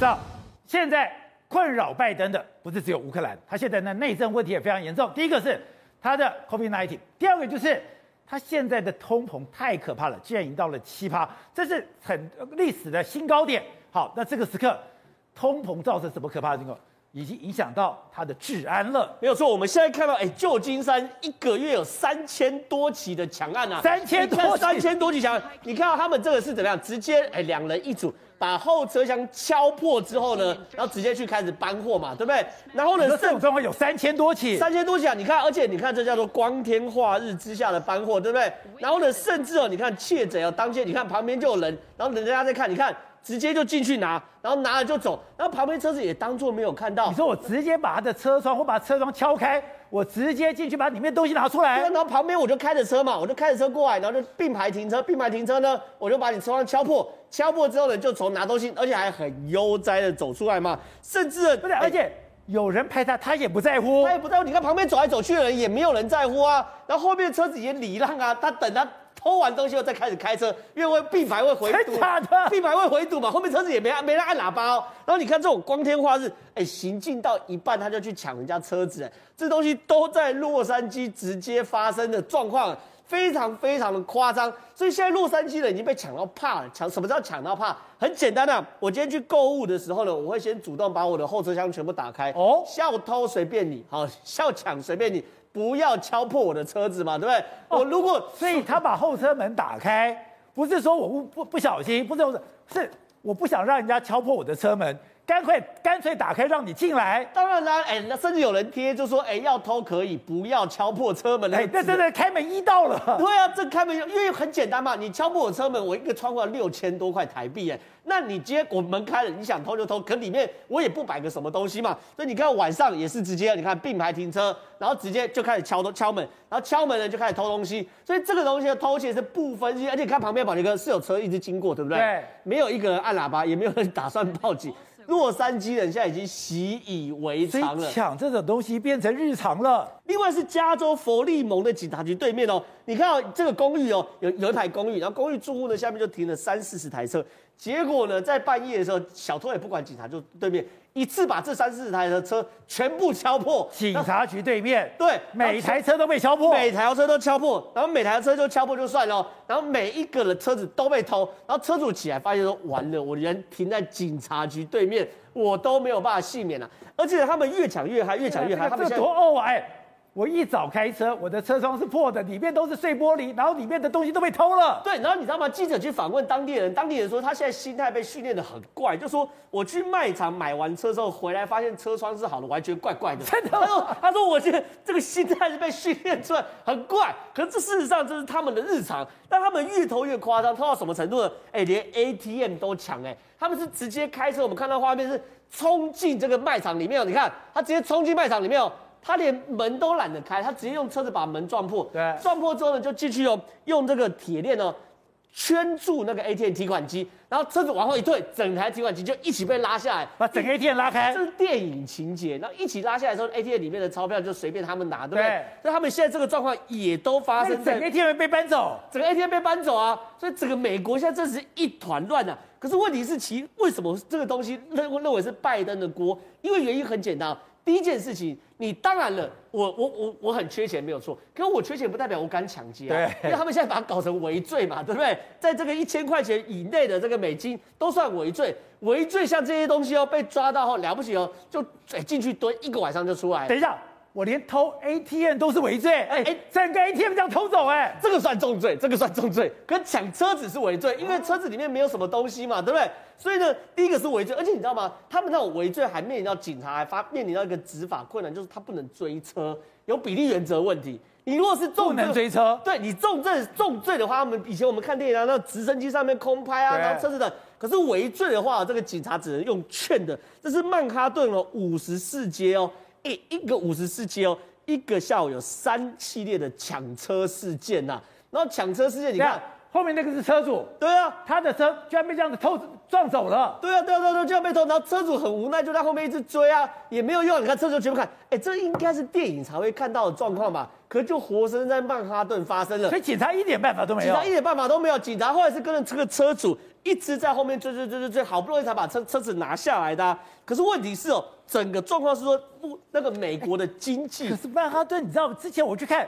知道现在困扰拜登的不是只有乌克兰，他现在的内政问题也非常严重。第一个是他的 COVID-19，第二个就是他现在的通膨太可怕了，竟然已经到了七趴，这是很历史的新高点。好，那这个时刻通膨造成什么可怕的情况？已经影响到他的治安了。没有错，我们现在看到，哎，旧金山一个月有三千多起的抢案啊，三千多，三千多起抢案。你看到他们这个是怎么样？直接哎，两人一组，把后车厢敲破之后呢，然后直接去开始搬货嘛，对不对？然后呢，这种状况有三千多起，三千多起啊！你看，而且你看，这叫做光天化日之下的搬货，对不对？然后呢，甚至哦，你看窃贼哦，当街你看旁边就有人，然后人家在看，你看。直接就进去拿，然后拿了就走，然后旁边车子也当作没有看到。你说我直接把他的车窗或把车窗敲开，我直接进去把里面东西拿出来。然后旁边我就开着车嘛，我就开着车过来，然后就并排停车，并排停车呢，我就把你车窗敲破，敲破之后呢，就从拿东西，而且还很悠哉的走出来嘛，甚至不是，而且有人拍他，他也不在乎，他也不在乎。你看旁边走来走去的人也没有人在乎啊，然后后面车子也礼让啊，他等他。偷完东西后再开始开车，因为会并排会回堵，并排会回堵嘛，后面车子也没按没人按喇叭哦。然后你看这种光天化日，哎，行进到一半他就去抢人家车子，哎，这东西都在洛杉矶直接发生的状况，非常非常的夸张。所以现在洛杉矶人已经被抢到怕了，抢什么叫抢到怕？很简单啊，我今天去购物的时候呢，我会先主动把我的后车厢全部打开，哦，要偷随便你，好，要抢随便你。不要敲破我的车子嘛，对不对？哦、我如果所以他把后车门打开，不是说我不不不小心，不是不是，是我不想让人家敲破我的车门，干脆干脆打开让你进来。当然啦，哎，那甚至有人贴就说，哎，要偷可以，不要敲破车门。哎，对对对，开门一到了。对啊，这开门因为很简单嘛，你敲破我车门，我一个窗户要六千多块台币，哎。那你今天我门开了，你想偷就偷，可里面我也不摆个什么东西嘛，所以你看晚上也是直接，你看并排停车，然后直接就开始敲敲门，然后敲门呢就开始偷东西，所以这个东西的偷窃是不分析，而且你看旁边宝杰哥是有车一直经过，对不对？对，没有一个人按喇叭，也没有人打算报警。洛杉矶人现在已经习以为常了，抢这种东西变成日常了。另外是加州佛利蒙的警察局对面哦，你看哦，这个公寓哦，有有一排公寓，然后公寓住户呢下面就停了三四十台车。结果呢，在半夜的时候，小偷也不管警察，就对面一次把这三四十台的车全部敲破。警察局对面，对，每台车都被敲破，每台车都敲破，然后每台车就敲破就算了，然后每一个的车子都被偷，然后车主起来发现说完了，我人停在警察局对面，我都没有办法幸免了，而且他们越抢越嗨，越抢越嗨，他们多哦哎。我一早开车，我的车窗是破的，里面都是碎玻璃，然后里面的东西都被偷了。对，然后你知道吗？记者去访问当地人，当地人说他现在心态被训练的很怪，就说我去卖场买完车之后回来，发现车窗是好的，完全怪怪的。真的？他说，他说我现在这个心态是被训练出来，很怪。可是这事实上这是他们的日常，但他们越偷越夸张，偷到什么程度呢？哎，连 ATM 都抢哎，他们是直接开车，我们看到画面是冲进这个卖场里面，你看他直接冲进卖场里面哦。他连门都懒得开，他直接用车子把门撞破。对，撞破之后呢，就进去用用这个铁链呢圈住那个 ATM 提款机，然后车子往后一退，整台提款机就一起被拉下来，把整个 ATM 拉开。这是电影情节，然后一起拉下来的时候，ATM 里面的钞票就随便他们拿，对不对？对。所以他们现在这个状况也都发生在。整个 ATM 被搬走，整个 ATM 被搬走啊！所以整个美国现在真是一团乱啊！可是问题是其为什么这个东西认认为是拜登的锅？因为原因很简单。第一件事情，你当然了，我我我我很缺钱没有错，可是我缺钱不代表我敢抢劫啊，因为他们现在把它搞成违罪嘛，对不对？在这个一千块钱以内的这个美金都算违罪，违罪像这些东西哦，被抓到后了不起哦，就哎进去蹲一个晚上就出来。等一下。我连偷 ATM 都是违罪，哎哎，整个 ATM 这样偷走，哎，这个算重罪，这个算重罪。可抢车子是违罪，因为车子里面没有什么东西嘛，对不对？所以呢，第一个是违罪，而且你知道吗？他们那种违罪还面临到警察还发面临到一个执法困难，就是他不能追车，有比例原则问题。你如果是重不能追车，对你重罪重罪的话，我们以前我们看电影啊，那直升机上面空拍啊，然后车子的。可是违罪的话，这个警察只能用劝的。这是曼哈顿哦，五十四街哦。一一个五十四期哦，一个下午有三系列的抢车事件呐、啊，然后抢车事件，你看后面那个是车主，对啊，他的车居然被这样子偷撞走了，对啊，对啊，对啊，就要被偷，然后车主很无奈，就在后面一直追啊，也没有用。你看车主全部看，哎，这应该是电影才会看到的状况吧？可是就活生生在曼哈顿发生了，所以警察一点办法都没有，警察一点办法都没有。警察后来是跟着这个车主一直在后面追追追追追，好不容易才把车车子拿下来的啊。可是问题是哦，整个状况是说不那个美国的经济，可是曼哈顿，你知道之前我去看，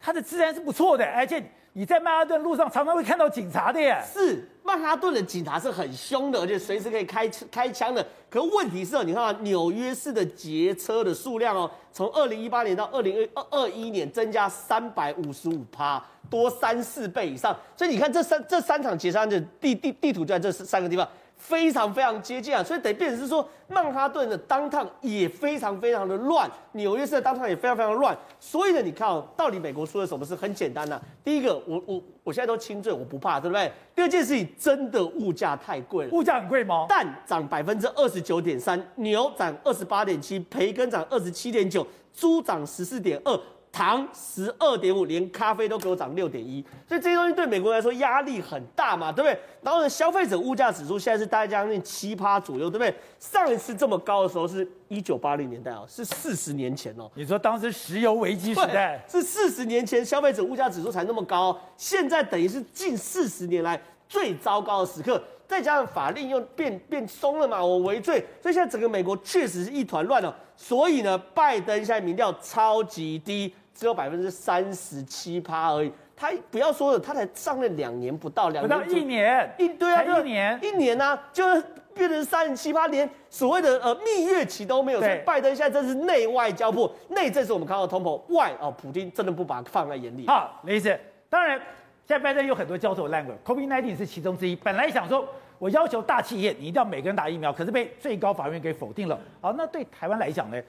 它的治安是不错的，而且。你在曼哈顿路上常常会看到警察的耶。是，曼哈顿的警察是很凶的，而且随时可以开开枪的。可问题是，你看啊，纽约市的劫车的数量哦，从二零一八年到二零二二一年增加三百五十五趴，多三四倍以上。所以你看这三这三场劫杀案的地地地图就在这三个地方。非常非常接近啊，所以得变成是说，曼哈顿的 downtown 也非常非常的乱，纽约市的 downtown 也非常非常的乱。所以呢，你看哦，到底美国出了什么事？很简单呐、啊。第一个，我我我现在都轻罪，我不怕，对不对？第二件事情，真的物价太贵了。物价很贵吗？蛋涨百分之二十九点三，牛涨二十八点七，培根涨二十七点九，猪涨十四点二。糖十二点五，连咖啡都给我涨六点一，所以这些东西对美国来说压力很大嘛，对不对？然后呢，消费者物价指数现在是大概将近七趴左右，对不对？上一次这么高的时候是一九八零年代哦，是四十年前哦。你说当时石油危机时代是四十年前消费者物价指数才那么高，现在等于是近四十年来最糟糕的时刻，再加上法令又变变松了嘛，我微罪，所以现在整个美国确实是一团乱了。所以呢，拜登现在民调超级低。只有百分之三十七趴而已，他不要说了，他才上任两年不到，两年不到一年，一对啊，一年一年啊，就变成三十七趴，连所谓的呃蜜月期都没有。所以拜登现在真是内外交迫，内政是我们看到通膨，外哦，普京真的不把它放在眼里。好，雷子，当然现在拜登有很多焦头烂额，COVID-19 是其中之一。本来想说我要求大企业你一定要每个人打疫苗，可是被最高法院给否定了。好，那对台湾来讲呢？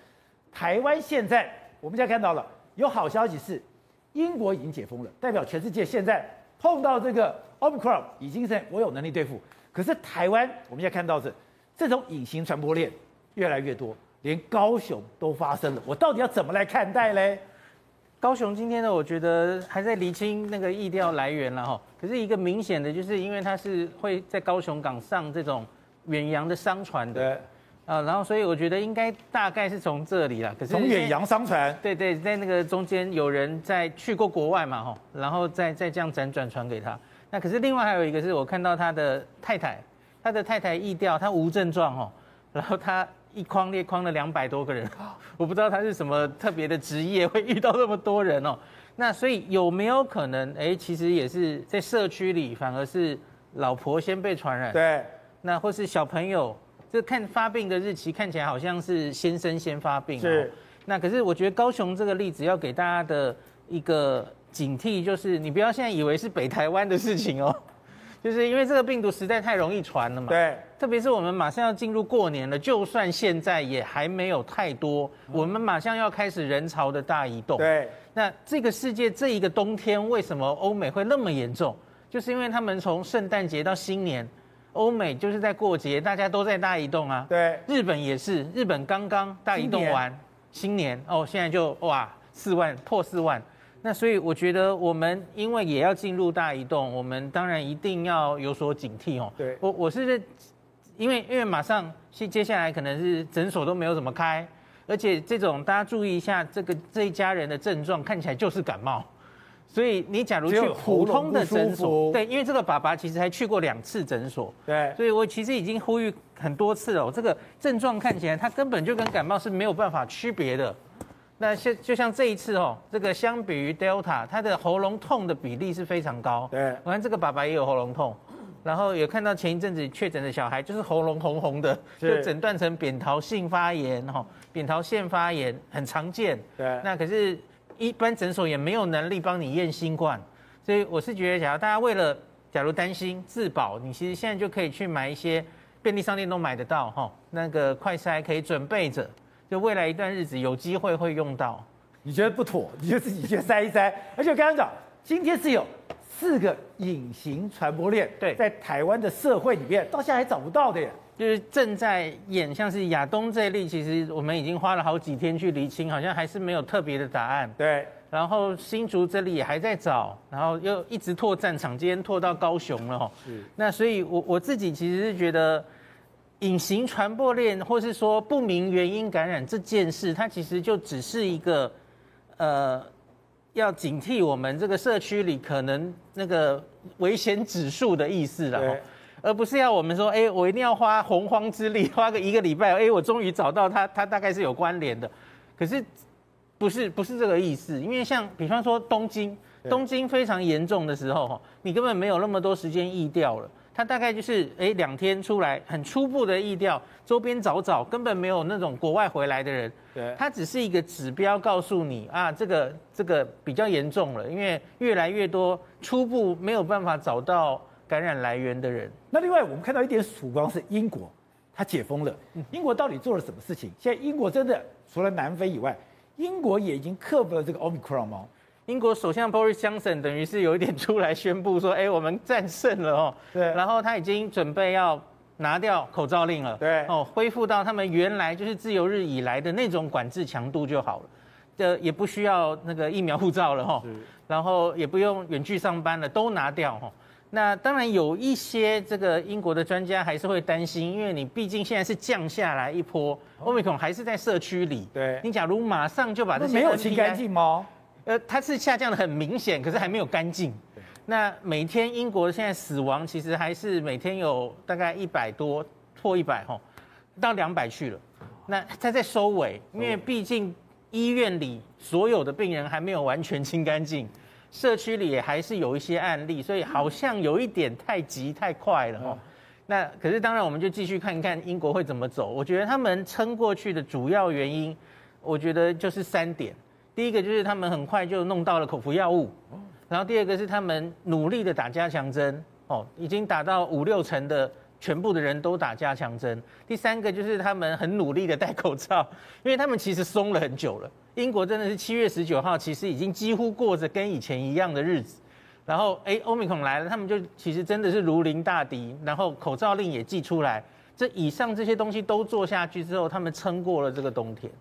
台湾现在我们现在看到了。有好消息是，英国已经解封了，代表全世界现在碰到这个 Omicron 已经是我有能力对付。可是台湾，我们现在看到是这种隐形传播链越来越多，连高雄都发生了。我到底要怎么来看待嘞？高雄今天呢，我觉得还在厘清那个意调来源了哈。可是一个明显的就是，因为它是会在高雄港上这种远洋的商船的。啊，然后所以我觉得应该大概是从这里了，可是从远洋商船，对对，在那个中间有人在去过国外嘛，吼，然后再再这样辗转传给他。那可是另外还有一个是我看到他的太太，他的太太疫调，他无症状哦，然后他一框列框了两百多个人，我不知道他是什么特别的职业会遇到那么多人哦。那所以有没有可能，哎，其实也是在社区里反而是老婆先被传染，对，那或是小朋友。这看发病的日期看起来好像是先生先发病，是。那可是我觉得高雄这个例子要给大家的一个警惕，就是你不要现在以为是北台湾的事情哦，就是因为这个病毒实在太容易传了嘛。对。特别是我们马上要进入过年了，就算现在也还没有太多，我们马上要开始人潮的大移动。对。那这个世界这一个冬天为什么欧美会那么严重？就是因为他们从圣诞节到新年。欧美就是在过节，大家都在大移动啊。对，日本也是，日本刚刚大移动完，新年，哦，现在就哇四万破四万。那所以我觉得我们因为也要进入大移动，我们当然一定要有所警惕哦。对，我我是因为因为马上接接下来可能是诊所都没有怎么开，而且这种大家注意一下，这个这一家人的症状看起来就是感冒。所以你假如去普通的诊所，对，因为这个爸爸其实还去过两次诊所，对，所以我其实已经呼吁很多次了。这个症状看起来他根本就跟感冒是没有办法区别的。那像就像这一次哦，这个相比于 Delta，他的喉咙痛的比例是非常高。对，我看这个爸爸也有喉咙痛，然后有看到前一阵子确诊的小孩就是喉咙红红的，就诊断成扁桃性发炎哈，扁桃腺发炎很常见。对，那可是。一般诊所也没有能力帮你验新冠，所以我是觉得，假如大家为了假如担心自保，你其实现在就可以去买一些便利商店都买得到哈，那个快筛可以准备着，就未来一段日子有机会会用到。你觉得不妥，你就自己去筛一筛。而且我刚刚讲，今天是有四个隐形传播链，对，在台湾的社会里面到现在还找不到的耶。就是正在演，像是亚东这一例，其实我们已经花了好几天去厘清，好像还是没有特别的答案。对。然后新竹这里也还在找，然后又一直拓战场，今天拓到高雄了哈。是。那所以我，我我自己其实是觉得，隐形传播链或是说不明原因感染这件事，它其实就只是一个，呃，要警惕我们这个社区里可能那个危险指数的意思了。对。而不是要我们说，哎，我一定要花洪荒之力，花个一个礼拜，哎，我终于找到它，它大概是有关联的。可是。不是不是这个意思，因为像比方说东京，东京非常严重的时候，你根本没有那么多时间疫调了，它大概就是哎两天出来很初步的意调，周边找找，根本没有那种国外回来的人，对，它只是一个指标，告诉你啊这个这个比较严重了，因为越来越多初步没有办法找到感染来源的人。那另外我们看到一点曙光是英国，它解封了，英国到底做了什么事情？现在英国真的除了南非以外。英国也已经克服了这个 Omicron 吗？英国首相 Boris Johnson 等于是有一点出来宣布说：“哎，我们战胜了哦。”对。然后他已经准备要拿掉口罩令了。对。哦，恢复到他们原来就是自由日以来的那种管制强度就好了。这也不需要那个疫苗护照了哈。是。然后也不用远距上班了，都拿掉哈。那当然有一些这个英国的专家还是会担心，因为你毕竟现在是降下来一波，Omicron 还是在社区里。对，你假如马上就把这些没有清干净吗？呃，它是下降的很明显，可是还没有干净。那每天英国现在死亡其实还是每天有大概一百多，破一百吼，到两百去了。那它在收尾，因为毕竟医院里所有的病人还没有完全清干净。社区里也还是有一些案例，所以好像有一点太急太快了哈。那可是当然，我们就继续看看英国会怎么走。我觉得他们撑过去的主要原因，我觉得就是三点。第一个就是他们很快就弄到了口服药物，然后第二个是他们努力的打加强针，哦，已经打到五六成的全部的人都打加强针。第三个就是他们很努力的戴口罩，因为他们其实松了很久了。英国真的是七月十九号，其实已经几乎过着跟以前一样的日子。然后，哎，欧米孔来了，他们就其实真的是如临大敌。然后口罩令也寄出来，这以上这些东西都做下去之后，他们撑过了这个冬天。